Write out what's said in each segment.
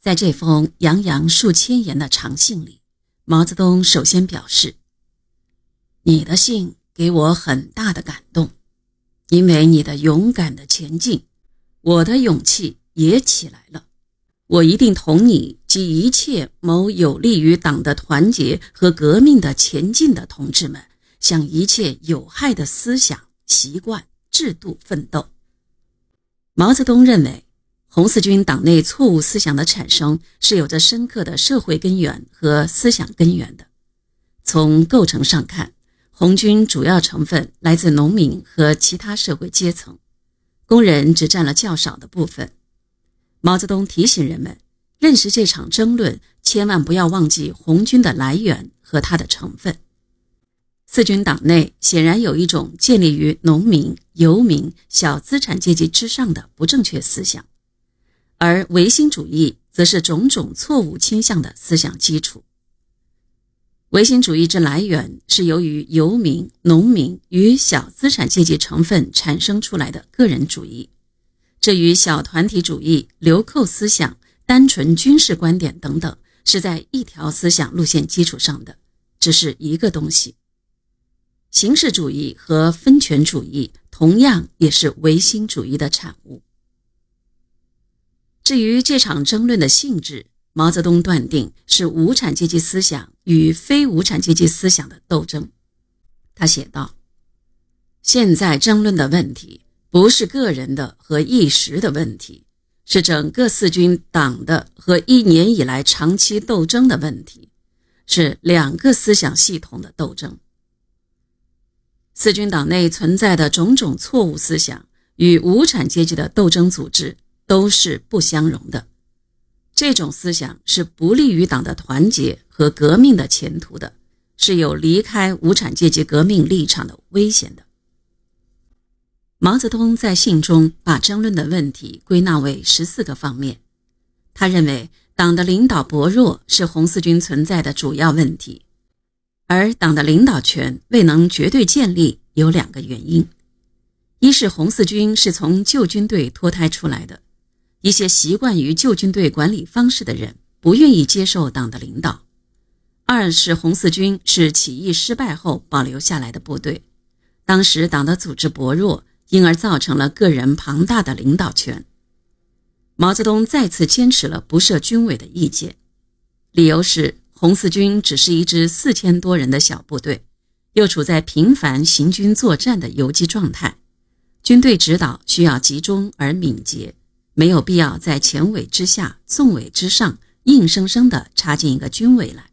在这封洋洋数千言的长信里，毛泽东首先表示：“你的信给我很大的感动，因为你的勇敢的前进，我的勇气也起来了。我一定同你及一切谋有利于党的团结和革命的前进的同志们，向一切有害的思想、习惯、制度奋斗。”毛泽东认为。红四军党内错误思想的产生是有着深刻的社会根源和思想根源的。从构成上看，红军主要成分来自农民和其他社会阶层，工人只占了较少的部分。毛泽东提醒人们，认识这场争论，千万不要忘记红军的来源和它的成分。四军党内显然有一种建立于农民、游民、小资产阶级之上的不正确思想。而唯心主义则是种种错误倾向的思想基础。唯心主义之来源是由于游民、农民与小资产阶级成分产生出来的个人主义，这与小团体主义、流寇思想、单纯军事观点等等是在一条思想路线基础上的，只是一个东西。形式主义和分权主义同样也是唯心主义的产物。至于这场争论的性质，毛泽东断定是无产阶级思想与非无产阶级思想的斗争。他写道：“现在争论的问题不是个人的和一时的问题，是整个四军党的和一年以来长期斗争的问题，是两个思想系统的斗争。四军党内存在的种种错误思想与无产阶级的斗争组织。”都是不相容的，这种思想是不利于党的团结和革命的前途的，是有离开无产阶级革命立场的危险的。毛泽东在信中把争论的问题归纳为十四个方面，他认为党的领导薄弱是红四军存在的主要问题，而党的领导权未能绝对建立有两个原因：一是红四军是从旧军队脱胎出来的。一些习惯于旧军队管理方式的人不愿意接受党的领导。二是红四军是起义失败后保留下来的部队，当时党的组织薄弱，因而造成了个人庞大的领导权。毛泽东再次坚持了不设军委的意见，理由是红四军只是一支四千多人的小部队，又处在频繁行军作战的游击状态，军队指导需要集中而敏捷。没有必要在前委之下、纵委之上硬生生地插进一个军委来。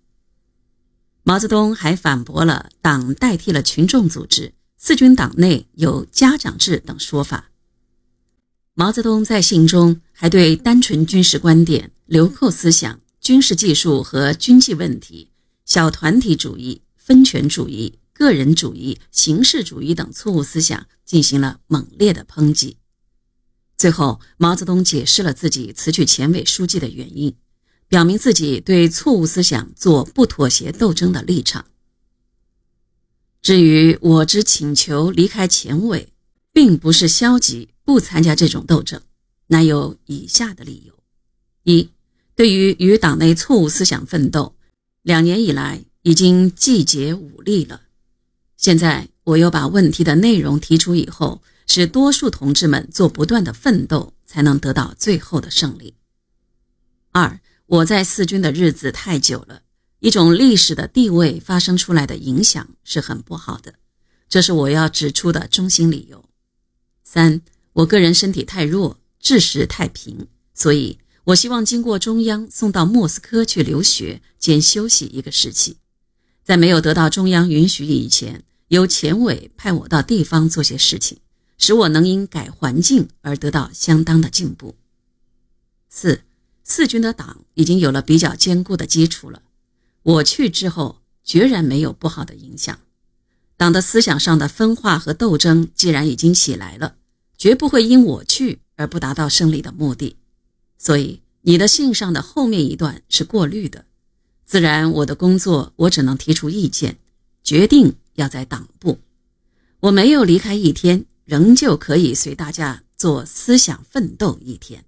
毛泽东还反驳了“党代替了群众组织”“四军党内有家长制”等说法。毛泽东在信中还对单纯军事观点、流寇思想、军事技术和军纪问题、小团体主义、分权主义、个人主义、形式主义等错误思想进行了猛烈的抨击。最后，毛泽东解释了自己辞去前委书记的原因，表明自己对错误思想做不妥协斗争的立场。至于我之请求离开前委，并不是消极不参加这种斗争，乃有以下的理由：一，对于与党内错误思想奋斗，两年以来已经既竭武力了，现在我又把问题的内容提出以后。使多数同志们做不断的奋斗，才能得到最后的胜利。二，我在四军的日子太久了，一种历史的地位发生出来的影响是很不好的，这是我要指出的中心理由。三，我个人身体太弱，志识太贫，所以我希望经过中央送到莫斯科去留学兼休息一个时期，在没有得到中央允许以前，由前委派我到地方做些事情。使我能因改环境而得到相当的进步。四四军的党已经有了比较坚固的基础了，我去之后决然没有不好的影响。党的思想上的分化和斗争既然已经起来了，绝不会因我去而不达到胜利的目的。所以你的信上的后面一段是过滤的，自然我的工作我只能提出意见，决定要在党部。我没有离开一天。仍旧可以随大家做思想奋斗一天。